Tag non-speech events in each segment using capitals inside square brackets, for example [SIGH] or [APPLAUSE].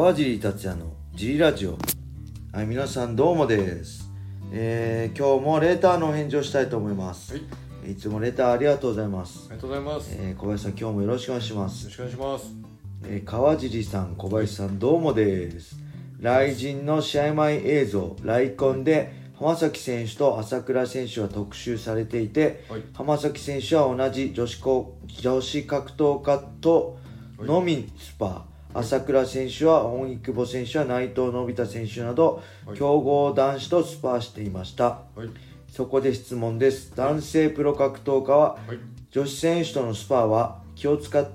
川尻達也のジリラジオ。はい皆さんどうもです。えー、今日もレターのお返事をしたいと思います、はい、いつもレターありがとうございます。ありがとうございます。よえー、小林さん今日もよろしくお願いします。ろしくお願いします。えー川尻さん小林さんどうもです。雷神の試合前映像。ライコンで浜崎選手と朝倉選手は特集されていて、はい。浜崎選手は同じ女子こ女子格闘家とのみスパ、朝倉選手は大井久保選手は内藤のび太選手など、はい。強豪男子とスパーしていました。はい、そこで質問です。男性プロ格闘家ははい、女子選手とのスパーは気を使っ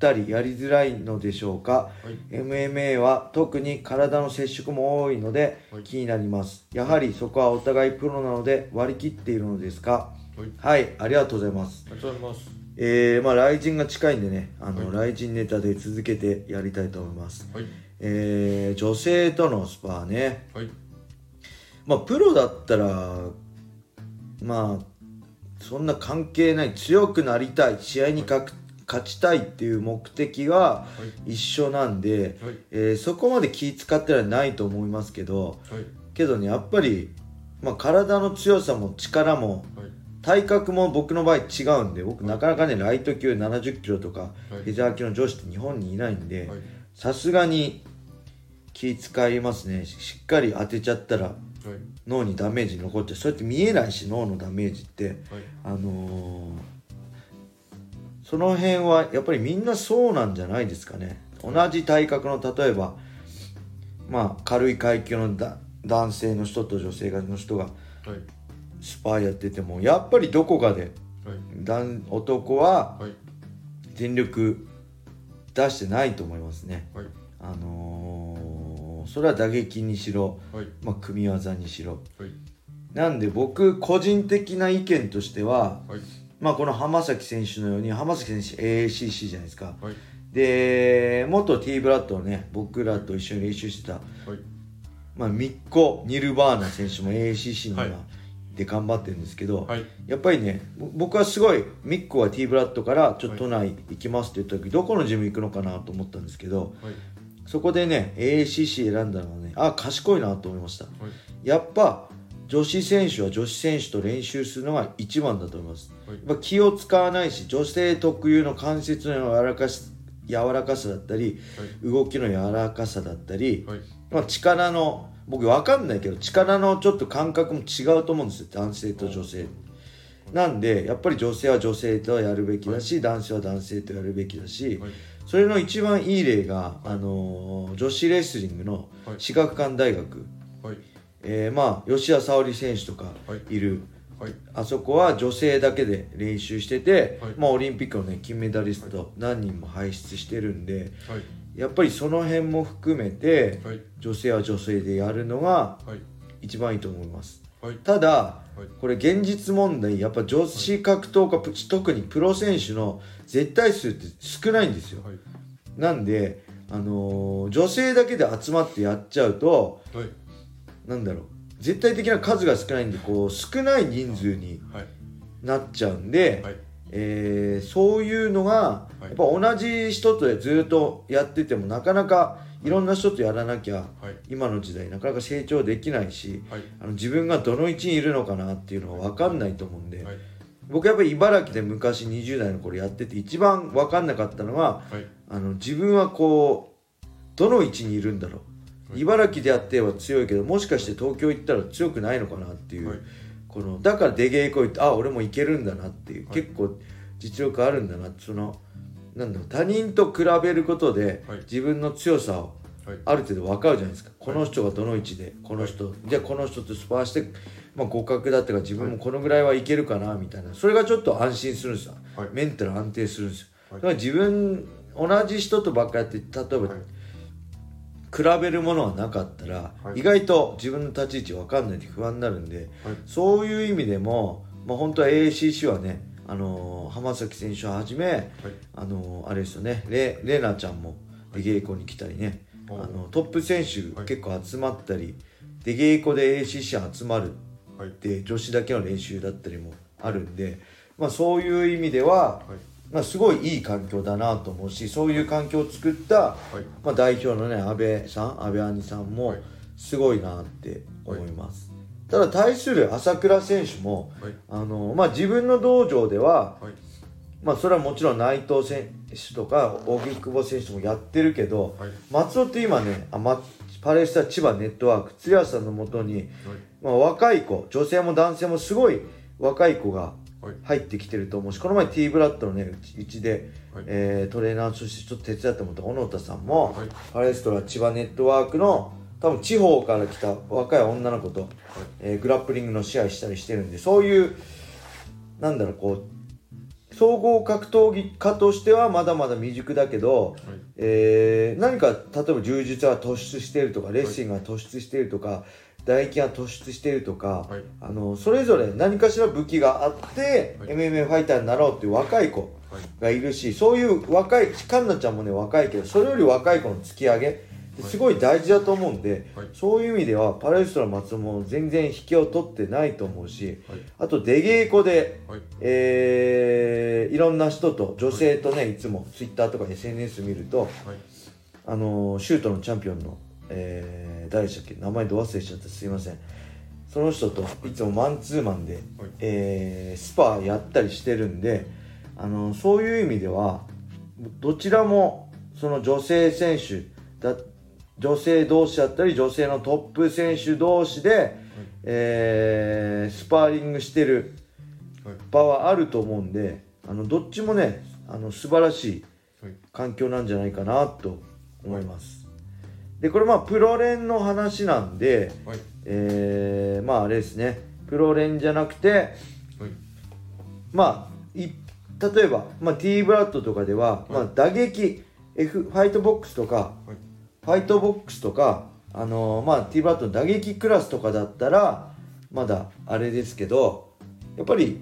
たりやりづらいのでしょうか、はい。MMA は特に体の接触も多いのではい。気になります。やはりそこはお互いプロなので割り切っているのですか？はい、はいありがとうございます。ありがとうございます。えー、まあ雷神が近いんでねあの、はい。雷神ネタで続けてやりたいと思います。はい、えー、女性とのスパーね。はい、まあプロだったらまあそんな関係ない強くなりたい試合にかく勝ちたいっていう目的ははい、一緒なんで、はい、えーそこまで気使ってはないと思いますけどはい、けどねやっぱり、まあ、体の強さも力もはい、体格も僕の場合違うんで僕なかなかねライト級7 0キロとかはい。フェザー級の女子って日本にいないんではい、さすがに気使いますね。ししっかり当てちゃったらはい、脳にダメージ残ってそうやって見えないし脳のダメージって。はい、あのーその辺はやっぱりみんなそうなんじゃないですかね。同じ体格の例えばまあ軽い階級のだ男性の人と女性の人がはい、スパーやっててもやっぱりどこかではい、男男ははい、全力出してないと思いますね。はい、あのーそれは打撃にしろ、はい、まあ、組み技にしろ。はい、なんで僕個人的な意見としてははい、まあこの浜崎選手のように浜崎選手 AACC じゃないですか。はい、で元 T ブラッドをね僕らと一緒に練習してた、はい、まあ、ミッコ・ニルバーナ選手も AACC には、はいで頑張ってるんですけど、はい、やっぱりねぼ僕はすごいミッコは T ブラッドからちょっと都内行きますって言った時、どこのジム行くのかなと思ったんですけどはい、そこでね AACC 選んだのはねあ賢いなと思いました。はい、やっぱ女子選手は女子選手と練習するのが一番だと思います。はい、気を使わないし女性特有の関節の柔らかし柔らかさだったり動きの柔らかさだったり、はい、まあ、力の僕わかんないけど力のちょっと感覚も違うと思うんですよ男性と女性なんでやっぱり女性は女性とやるべきだし、男性は男性とやるべきだし、はい、それの一番いい例が、あのー女子レスリングのはい。私学館大学、はい、えーまあ吉田沙保里選手とかはい。いる、はい、あそこは女性だけで練習してて、はい。まあ、オリンピックの、ね、金メダリスト何人も輩出してるんではい、やっぱりその辺も含めてはい、女性は女性でやるのがはい、一番いいと思います。はい、ただはい、これ現実問題やっぱ女子格闘家プ特にプロ選手の絶対数って少ないんですよ。はい、なんで、あのー女性だけで集まってやっちゃうとはい、なんだろう絶対的な数が少ないんでこう少ない人数にはい、なっちゃうんで、はい、えーそういうのがっぱ同じ人とずっとやっててもなかなかいろんな人とやらなきゃはい、今の時代なかなか成長できないしはい、あの自分がどの位置にいるのかなっていうのが分かんないと思うんで、はい、僕やっぱり茨城で昔20代の頃やってて一番分かんなかったのははい、あの自分はこうどの位置にいるんだろう、はい。茨城でやっては強いけどもしかして東京行ったら強くないのかなっていう、はい。このだから出稽古行ってあ俺もいけるんだなっていう、はい。結構実力あるんだなそのなんだろう他人と比べることで、はい。自分の強さをはい、ある程度分かるじゃないですか。この人がどの位置でこの人、じゃあこの人とスパーして、まあ、互角だったから自分もこのぐらいはいけるかなみたいな。それがちょっと安心するんですよ、はい。メンタル安定するんですよ、はい。だから自分同じ人とばっかやって例えば、はい。比べるものはなかったら、はい。意外と自分の立ち位置分かんないで不安になるんで、はい。そういう意味でも、まあ、本当は ACC はね、あのー浜崎選手をはじめ、はい、あのーあれですよね。レレナちゃんも出稽古に来たりね、あはいのトップ選手はい。結構集まったり、出稽古で ACC 集まるはい、って女子だけの練習だったりもあるんで、まあ、そういう意味では、はい、まあ、すごいいい環境だなと思うしそういう環境を作った、はい。まあ、代表のね安倍さん安倍兄さんもはい。すごいなって思います、ただ対する朝倉選手もはい。あの、まあ、自分の道場では、はい。まあ、それはもちろん内藤選手とか荻久保選手もやってるけど、はい。松尾って今ねあ、ま、パレスタ千葉ネットワーク津屋さんのもとに、はい。まあ、若い子女性も男性もすごい若い子がはい。入ってきてると思うしこの前 T ブラッドのねうちで、はい。えートレーナーとしてちょっと手伝ってもらった小野田さんも、はい。パレストラ千葉ネットワークの多分地方から来た若い女の子と、えーグラップリングの試合したりしてるんでそういうなんだろうこう総合格闘技家としてはまだまだ未熟だけど、はい。えー何か例えば柔術は突出しているとかレスリングが突出しているとか、唾液が突出しているとか、はい。あのそれぞれ何かしら武器があって、はい。MMA ファイターになろうっていう若い子はいがいるしそういう若い環奈ちゃんもね若いけどそれより若い子の突き上げすごい大事だと思うんで、はい。そういう意味ではパレストラ松尾も全然引けを取ってないと思うしはい。あと出稽古で、はい。えーいろんな人と女性とねい。つも Twitter とか SNS 見ると、はい。あのーシュートのチャンピオンの、えー誰でしたっけ？名前ど忘れしちゃったすいません。その人といつもマンツーマンで、はい。えースパやったりしてるんで、あのーそういう意味ではどちらもその女性選手だ女性同士だったり女性のトップ選手同士で、えースパーリングしてるはい。場はあると思うんであのどっちもねあの素晴らしいはい。環境なんじゃないかなと思います。でこれまあプロ連の話なんで、はい。えーまああれですね。プロ連じゃなくてはい。まあい例えば、まあ、T ブラッドとかでは、まあ、打撃 F ファイトボックスとかはいファイトボックスとかあのーまあ T ブラッドの打撃クラスとかだったらまだあれですけどやっぱり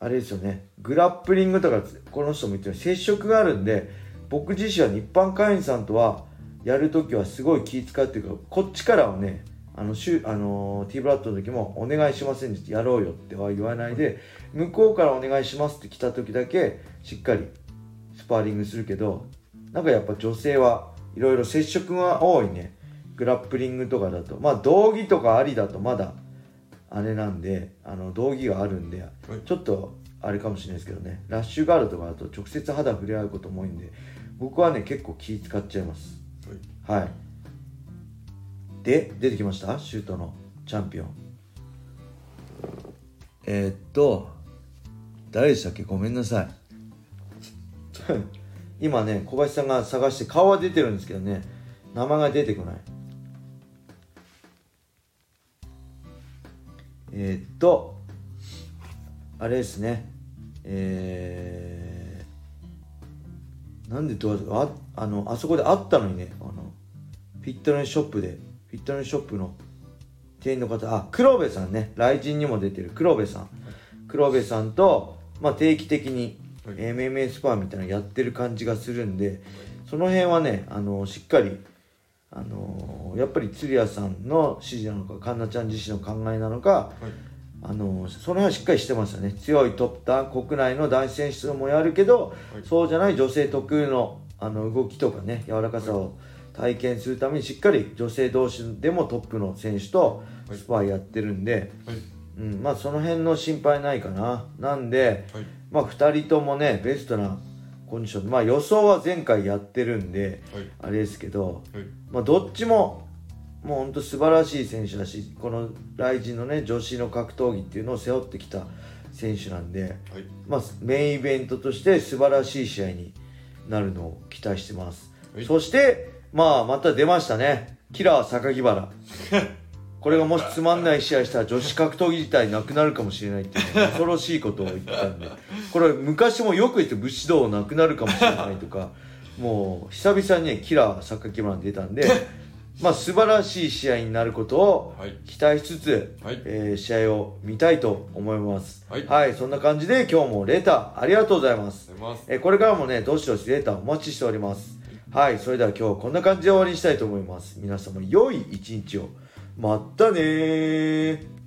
あれですよね。グラップリングとかこの人も言ってる接触があるんで僕自身は日販会員さんとはやるときはすごい気使うっていうかこっちからはねあのシュあのー T ブラッドの時もお願いしませんでやろうよっては言わないで向こうからお願いしますって来た時だけしっかりスパーリングするけどなんかやっぱ女性はいろいろ接触が多いね。グラップリングとかだと。まあ道着とかありだとまだあれなんであの道着があるんでちょっとあれかもしれないですけどね。ラッシュガードとかだと直接肌触れ合うことも多いんで僕はね結構気使っちゃいます。はい。はい。で出てきました？シュートのチャンピオン。えー、っと誰でしたっけ？ごめんなさい [LAUGHS] 今ね小林さんが探して顔は出てるんですけどね名前が出てこない。えー、っとあれですね。えー、なんでどうああのあそこであったのにねあのフィットネスショップでフィットネスショップの店員の方あ黒部さんね雷神にも出てる黒部さん。黒部さんと、まあ、定期的に MMA スパーみたいなのやってる感じがするんでその辺はねあのしっかりあのやっぱり鶴谷さんの指示なのか環奈ちゃん自身の考えなのかはい。あのその辺はしっかりしてましたね。強いトップターン国内の男子選手もやるけど、はい。そうじゃない女性特有のあの動きとかね柔らかさを体験するためにしっかり女性同士でもトップの選手とはい。スパーやってるんで、はい。うん、まあその辺の心配ないかな。なんで、はいまあ2人ともねベストなコンディション。まあ予想は前回やってるんではい。あれですけど、はい。まあ、どっちももう本当素晴らしい選手だしこのライジンのね女子の格闘技っていうのを背負ってきた選手なんで、はい。まあ、メインイベントとして素晴らしい試合になるのを期待してます、はい。そしてまあまた出ましたね。キラー榊原 [LAUGHS] これがもしつまんない試合したら女子格闘技自体なくなるかもしれないっていうね恐ろしいことを言ったんで [LAUGHS] これ昔もよく言って武士道なくなるかもしれないとか [LAUGHS] もう久々にねキラー榊原出たんで [LAUGHS] まあ素晴らしい試合になることをはい。期待しつつ、はい。えー試合を見たいと思います。はい。そんな感じで今日もレターありがとうございます。えーこれからもねどしどしレターお待ちしております。はいそれでは今日こんな感じで終わりにしたいと思います。皆様良い一日をまったねー。